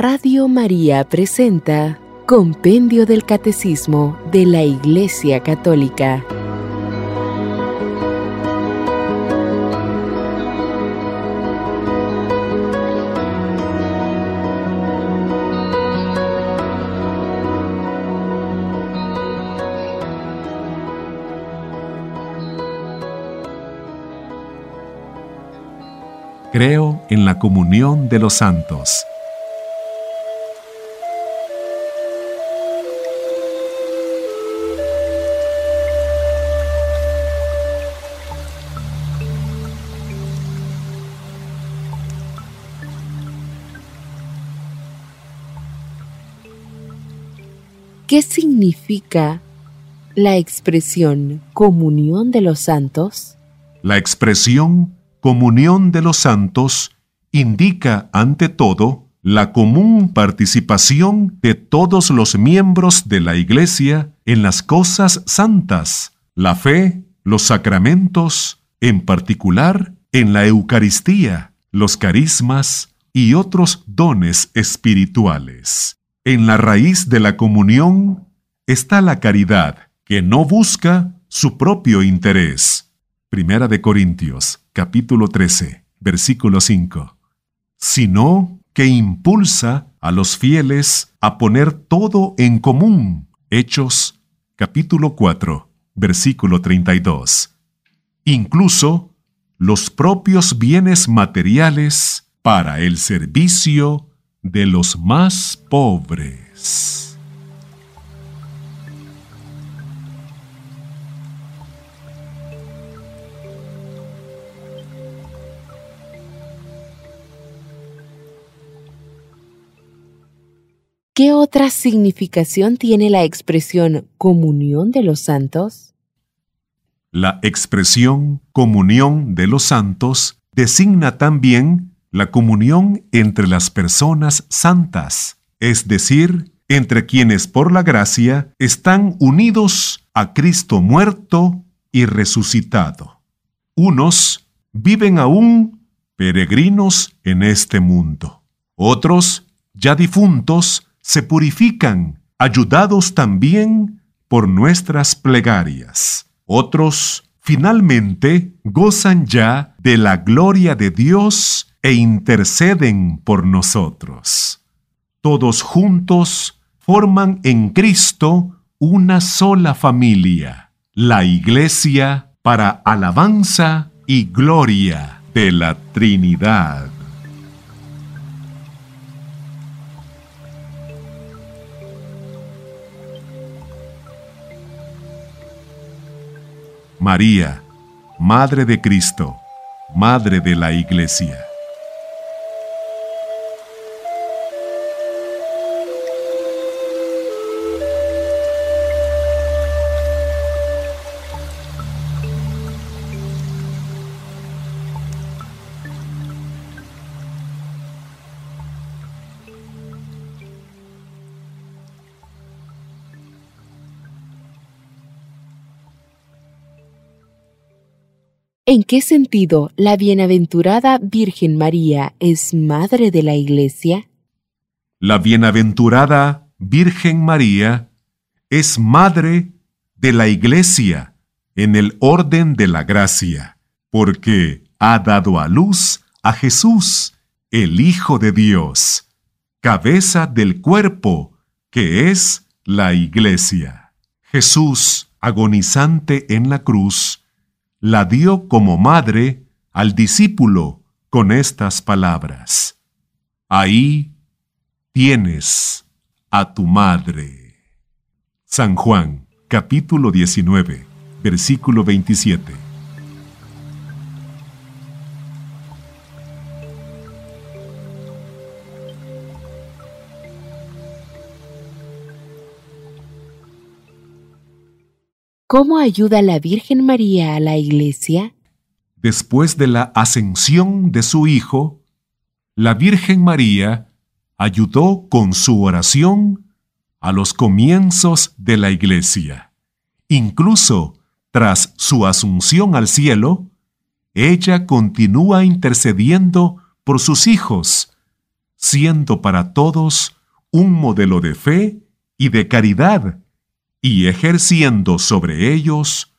Radio María presenta Compendio del Catecismo de la Iglesia Católica. Creo en la comunión de los santos. ¿Qué significa la expresión comunión de los santos? La expresión comunión de los santos indica, ante todo, la común participación de todos los miembros de la Iglesia en las cosas santas, la fe, los sacramentos, en particular en la Eucaristía, los carismas y otros dones espirituales. En la raíz de la comunión está la caridad, que no busca su propio interés. Primera de Corintios, capítulo 13, versículo 5. Sino que impulsa a los fieles a poner todo en común. Hechos, capítulo 4, versículo 32. Incluso los propios bienes materiales para el servicio de los más pobres. ¿Qué otra significación tiene la expresión comunión de los santos? La expresión comunión de los santos designa también la comunión entre las personas santas, es decir, entre quienes por la gracia están unidos a Cristo muerto y resucitado. Unos viven aún peregrinos en este mundo. Otros, ya difuntos, se purifican, ayudados también por nuestras plegarias. Otros, finalmente, gozan ya de la gloria de Dios e interceden por nosotros. Todos juntos forman en Cristo una sola familia, la Iglesia para alabanza y gloria de la Trinidad. María, Madre de Cristo, Madre de la Iglesia. ¿En qué sentido la bienaventurada Virgen María es Madre de la Iglesia? La bienaventurada Virgen María es Madre de la Iglesia en el orden de la gracia, porque ha dado a luz a Jesús, el Hijo de Dios, cabeza del cuerpo, que es la Iglesia. Jesús, agonizante en la cruz, la dio como madre al discípulo con estas palabras. Ahí tienes a tu madre. San Juan, capítulo 19, versículo 27. ¿Cómo ayuda la Virgen María a la Iglesia? Después de la ascensión de su Hijo, la Virgen María ayudó con su oración a los comienzos de la Iglesia. Incluso tras su asunción al cielo, ella continúa intercediendo por sus hijos, siendo para todos un modelo de fe y de caridad, y ejerciendo sobre ellos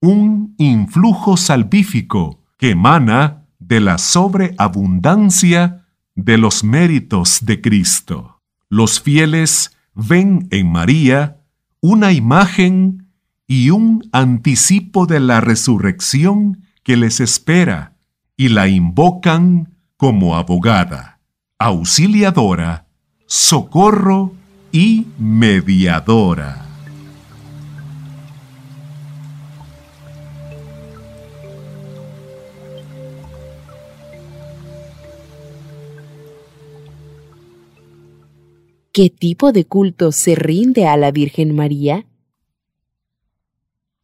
un influjo salvífico que emana de la sobreabundancia de los méritos de Cristo. Los fieles ven en María una imagen y un anticipo de la resurrección que les espera y la invocan como abogada, auxiliadora, socorro y mediadora. ¿Qué tipo de culto se rinde a la Virgen María?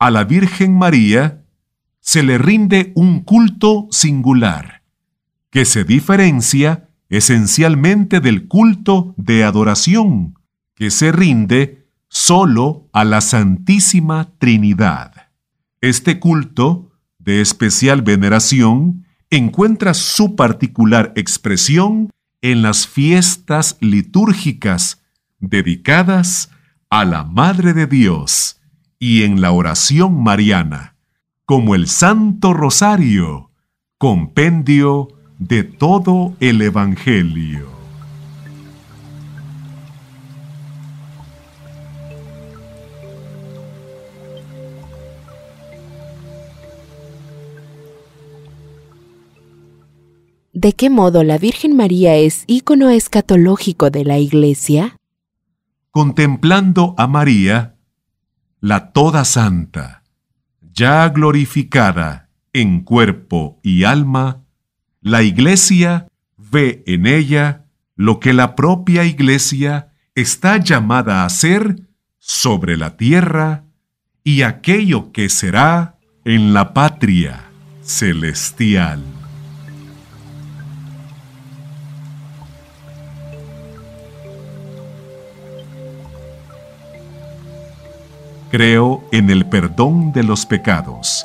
A la Virgen María se le rinde un culto singular, que se diferencia esencialmente del culto de adoración, que se rinde solo a la Santísima Trinidad. Este culto, de especial veneración, encuentra su particular expresión en las fiestas litúrgicas dedicadas a la Madre de Dios y en la oración mariana, como el Santo Rosario, compendio de todo el Evangelio. ¿De qué modo la Virgen María es ícono escatológico de la Iglesia? Contemplando a María, la Toda Santa, ya glorificada en cuerpo y alma, la Iglesia ve en ella lo que la propia Iglesia está llamada a hacer sobre la tierra y aquello que será en la patria celestial. Creo en el perdón de los pecados.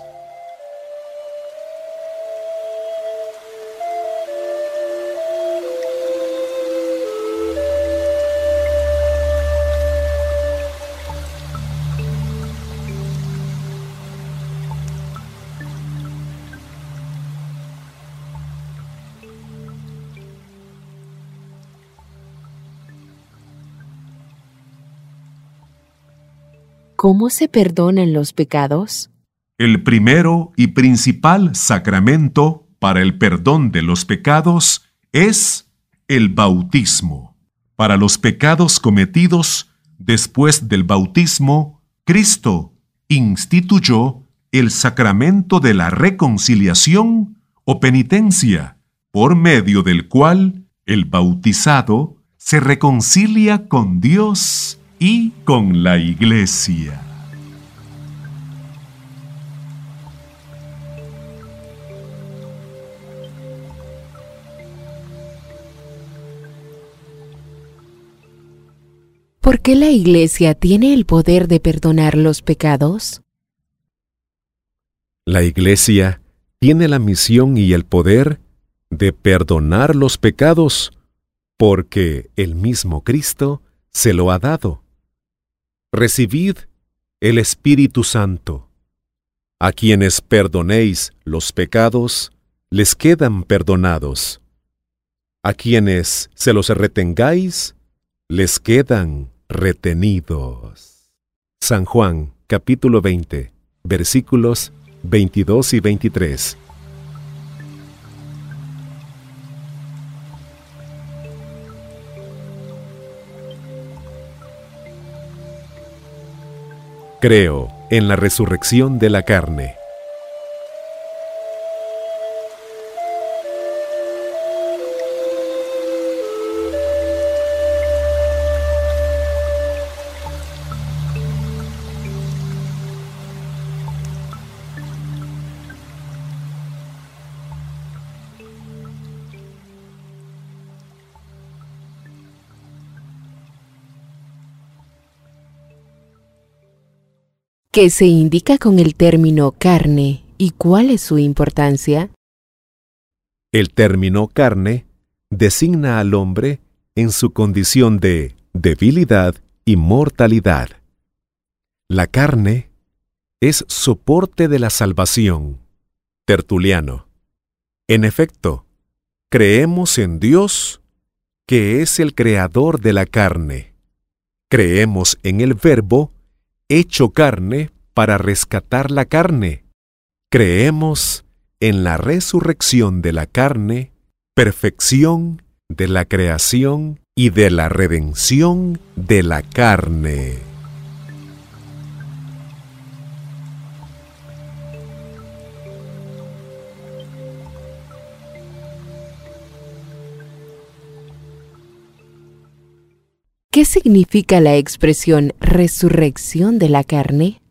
¿Cómo se perdonan los pecados? El primero y principal sacramento para el perdón de los pecados es el bautismo. Para los pecados cometidos después del bautismo, Cristo instituyó el sacramento de la reconciliación o penitencia, por medio del cual el bautizado se reconcilia con Dios y con la iglesia. ¿Por qué la Iglesia tiene el poder de perdonar los pecados? La Iglesia tiene la misión y el poder de perdonar los pecados porque el mismo Cristo se lo ha dado recibid el Espíritu Santo. A quienes perdonéis los pecados, les quedan perdonados. A quienes se los retengáis, les quedan retenidos. San Juan capítulo 20 versículos 22 y 23. Creo en la resurrección de la carne. ¿Qué se indica con el término carne y cuál es su importancia? El término carne designa al hombre en su condición de debilidad y mortalidad. La carne es soporte de la salvación. Tertuliano. En efecto, creemos en Dios, que es el creador de la carne. Creemos en el Verbo, hecho carne, para rescatar la carne. Creemos en la resurrección de la carne, perfección de la creación y de la redención de la carne. ¿Qué significa la expresión resurrección de la carne?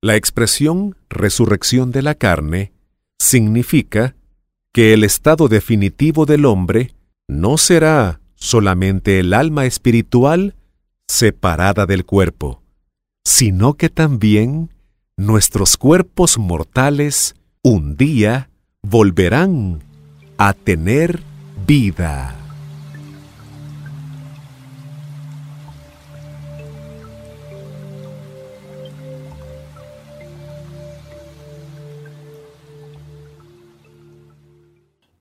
La expresión resurrección de la carne significa que el estado definitivo del hombre no será solamente el alma espiritual separada del cuerpo, sino que también nuestros cuerpos mortales un día volverán a tener vida.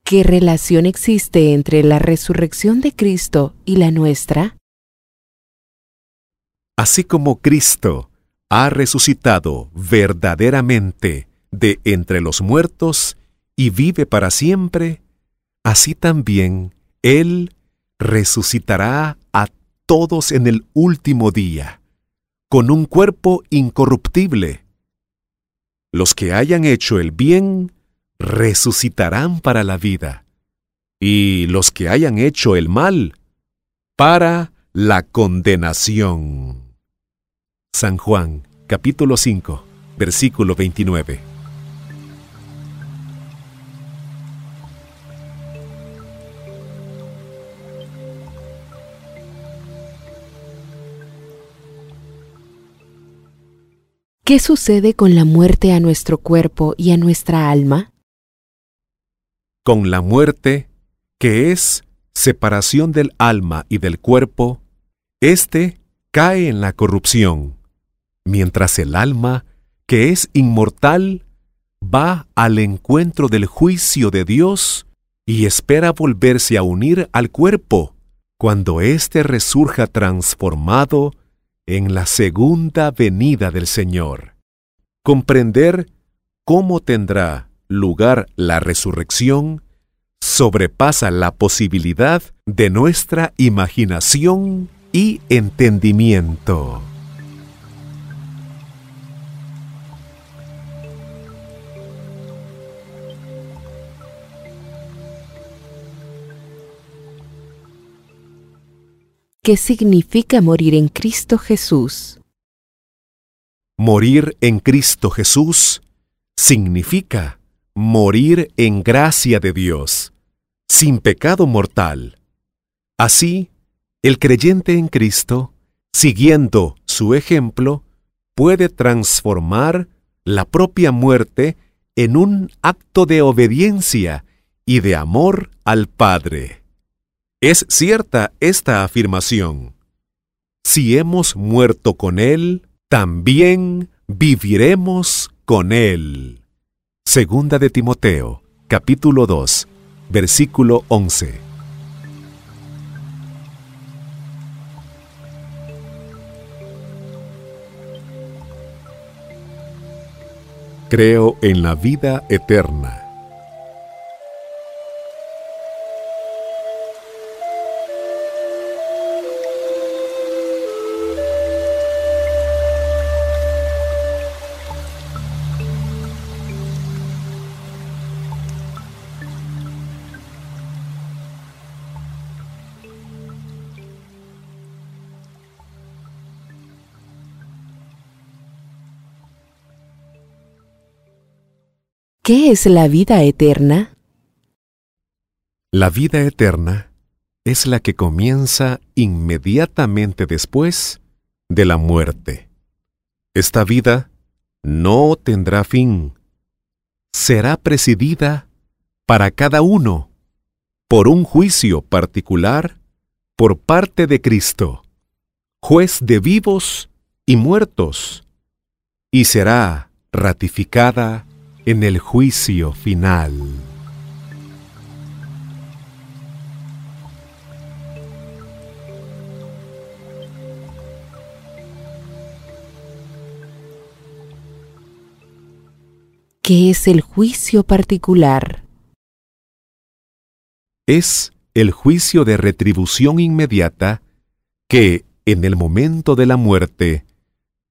¿Qué relación existe entre la resurrección de Cristo y la nuestra? Así como Cristo ha resucitado verdaderamente de entre los muertos y vive para siempre, así también Él resucitará a todos en el último día, con un cuerpo incorruptible. Los que hayan hecho el bien resucitarán para la vida, y los que hayan hecho el mal, para la condenación. San Juan, capítulo 5, versículo 29. ¿Qué sucede con la muerte a nuestro cuerpo y a nuestra alma? Con la muerte, que es separación del alma y del cuerpo, éste cae en la corrupción, mientras el alma, que es inmortal, va al encuentro del juicio de Dios y espera volverse a unir al cuerpo cuando éste resurja transformado en la segunda venida del Señor. Comprender cómo tendrá lugar la resurrección sobrepasa la posibilidad de nuestra imaginación y entendimiento. ¿Qué significa morir en Cristo Jesús? Morir en Cristo Jesús significa morir en gracia de Dios, sin pecado mortal. Así, el creyente en Cristo, siguiendo su ejemplo, puede transformar la propia muerte en un acto de obediencia y de amor al Padre. Es cierta esta afirmación. Si hemos muerto con Él, también viviremos con Él. Segunda de Timoteo, capítulo 2, versículo 11. Creo en la vida eterna ¿Qué es la vida eterna? La vida eterna es la que comienza inmediatamente después de la muerte. Esta vida no tendrá fin. Será presidida para cada uno por un juicio particular por parte de Cristo, juez de vivos y muertos, y será ratificada en el juicio final. ¿Qué es el juicio particular? Es el juicio de retribución inmediata que, en el momento de la muerte,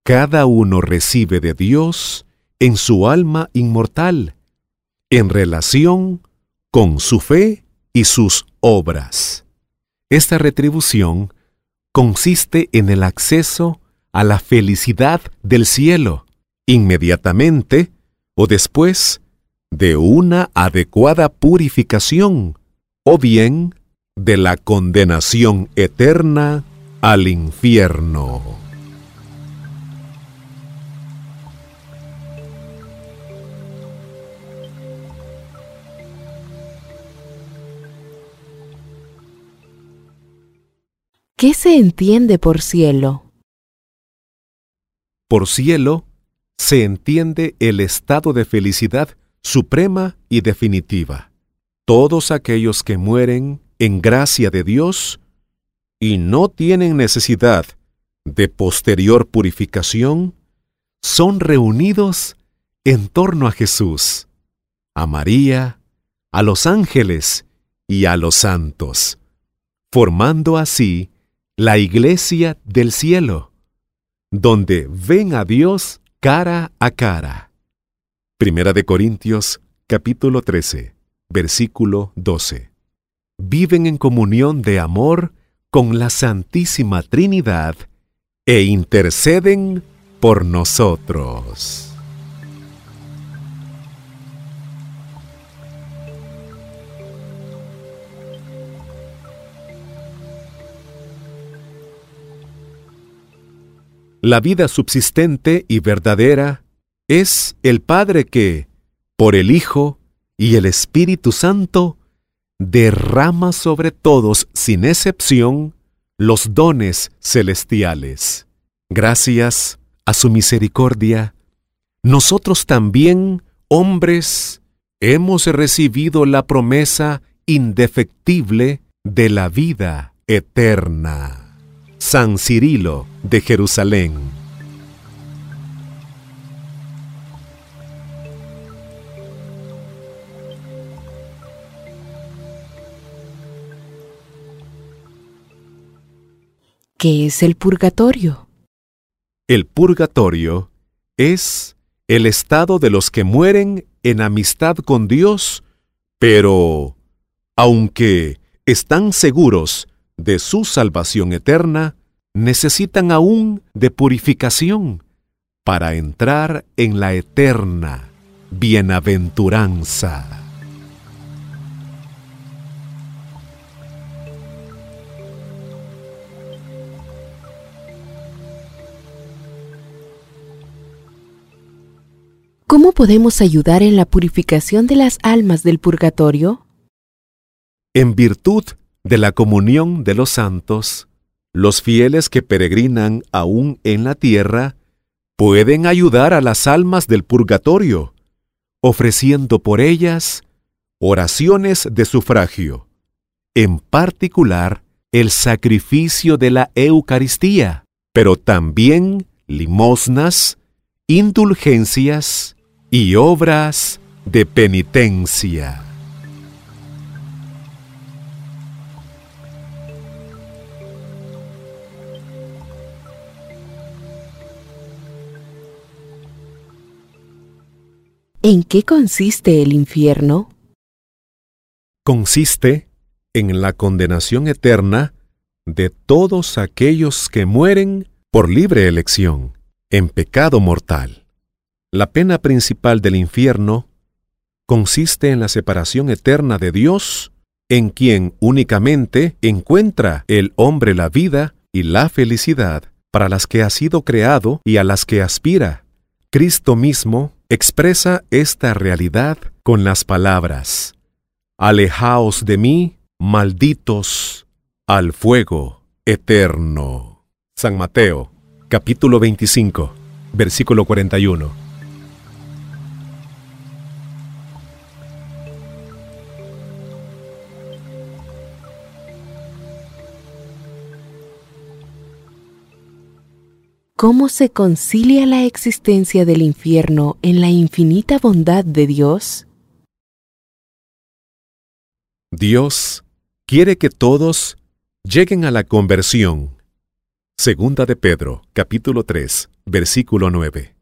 cada uno recibe de Dios en su alma inmortal, en relación con su fe y sus obras. Esta retribución consiste en el acceso a la felicidad del cielo, inmediatamente o después de una adecuada purificación, o bien de la condenación eterna al infierno. ¿Qué se entiende por cielo? Por cielo se entiende el estado de felicidad suprema y definitiva. Todos aquellos que mueren en gracia de Dios y no tienen necesidad de posterior purificación, son reunidos en torno a Jesús, a María, a los ángeles y a los santos, formando así la iglesia del cielo, donde ven a Dios cara a cara. Primera de Corintios capítulo 13, versículo 12. Viven en comunión de amor con la Santísima Trinidad e interceden por nosotros. La vida subsistente y verdadera es el Padre que, por el Hijo y el Espíritu Santo, derrama sobre todos sin excepción los dones celestiales. Gracias a su misericordia, nosotros también, hombres, hemos recibido la promesa indefectible de la vida eterna. San Cirilo de Jerusalén. ¿Qué es el purgatorio? El purgatorio es el estado de los que mueren en amistad con Dios, pero, aunque están seguros de su salvación eterna, necesitan aún de purificación para entrar en la eterna bienaventuranza. ¿Cómo podemos ayudar en la purificación de las almas del purgatorio? En virtud de la comunión de los santos, los fieles que peregrinan aún en la tierra pueden ayudar a las almas del purgatorio, ofreciendo por ellas oraciones de sufragio, en particular el sacrificio de la Eucaristía, pero también limosnas, indulgencias y obras de penitencia. ¿En qué consiste el infierno? Consiste en la condenación eterna de todos aquellos que mueren por libre elección, en pecado mortal. La pena principal del infierno consiste en la separación eterna de Dios, en quien únicamente encuentra el hombre la vida y la felicidad para las que ha sido creado y a las que aspira. Cristo mismo expresa esta realidad con las palabras, Alejaos de mí, malditos al fuego eterno. San Mateo, capítulo 25, versículo 41. ¿Cómo se concilia la existencia del infierno en la infinita bondad de Dios? Dios quiere que todos lleguen a la conversión. Segunda de Pedro, capítulo 3, versículo 9.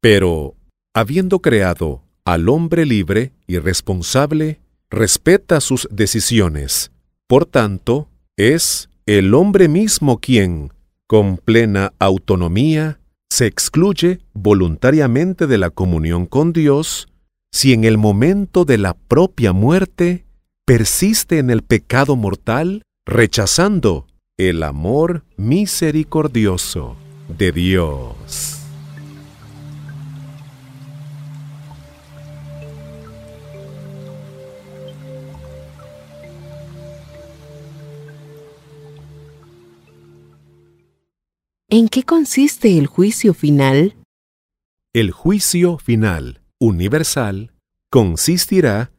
Pero, habiendo creado al hombre libre y responsable, respeta sus decisiones. Por tanto, es el hombre mismo quien, con plena autonomía, se excluye voluntariamente de la comunión con Dios si en el momento de la propia muerte persiste en el pecado mortal, rechazando el amor misericordioso de Dios. ¿En qué consiste el juicio final? El juicio final, universal, consistirá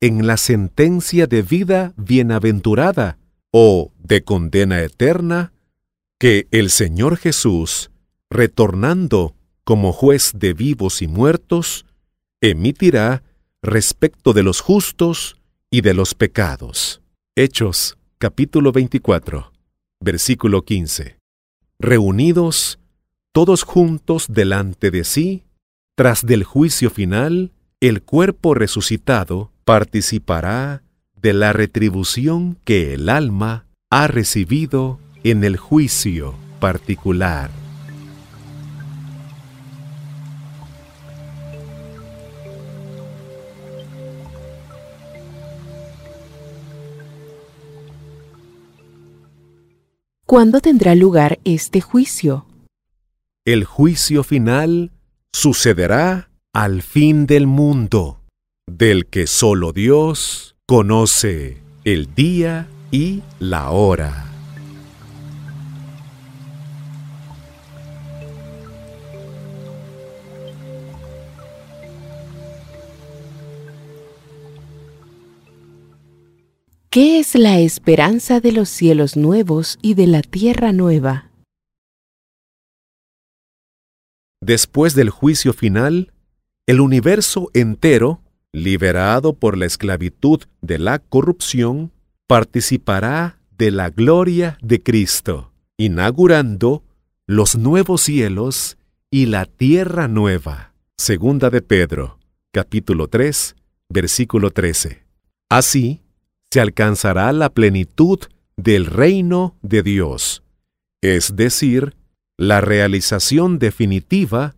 en la sentencia de vida bienaventurada o de condena eterna que el Señor Jesús, retornando como juez de vivos y muertos, emitirá respecto de los justos y de los pecados. Hechos capítulo 24, versículo 15 reunidos todos juntos delante de sí, tras del juicio final, el cuerpo resucitado participará de la retribución que el alma ha recibido en el juicio particular. ¿Cuándo tendrá lugar este juicio? El juicio final sucederá al fin del mundo, del que solo Dios conoce el día y la hora. ¿Qué es la esperanza de los cielos nuevos y de la tierra nueva? Después del juicio final, el universo entero, liberado por la esclavitud de la corrupción, participará de la gloria de Cristo, inaugurando los nuevos cielos y la tierra nueva. Segunda de Pedro, capítulo 3, versículo 13. Así, se alcanzará la plenitud del reino de Dios, es decir, la realización definitiva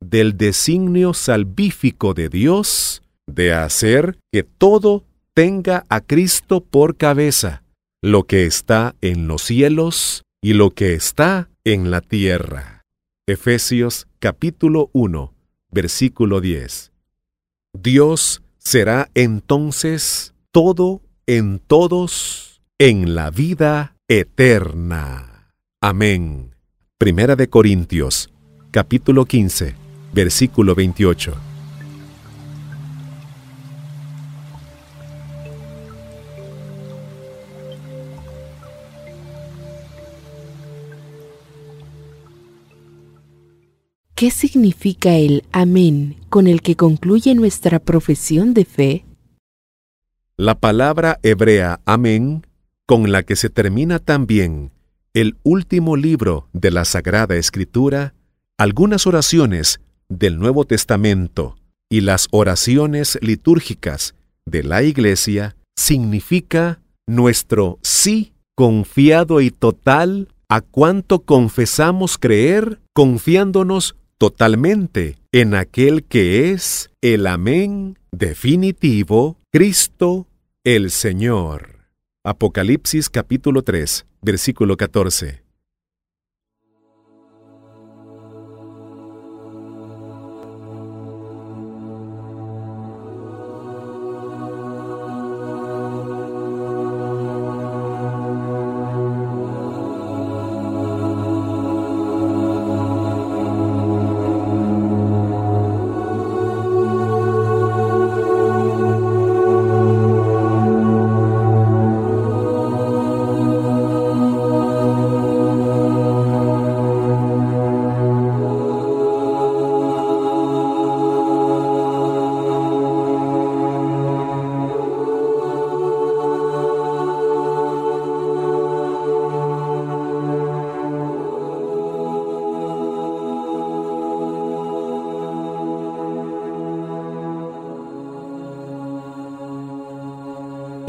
del designio salvífico de Dios de hacer que todo tenga a Cristo por cabeza, lo que está en los cielos y lo que está en la tierra. Efesios capítulo 1, versículo 10. Dios será entonces todo en todos en la vida eterna. Amén. Primera de Corintios, capítulo 15, versículo 28. ¿Qué significa el amén con el que concluye nuestra profesión de fe? La palabra hebrea amén, con la que se termina también el último libro de la Sagrada Escritura, algunas oraciones del Nuevo Testamento y las oraciones litúrgicas de la Iglesia, significa nuestro sí confiado y total a cuanto confesamos creer, confiándonos totalmente en aquel que es el amén definitivo, Cristo el Señor. Apocalipsis capítulo 3, versículo 14.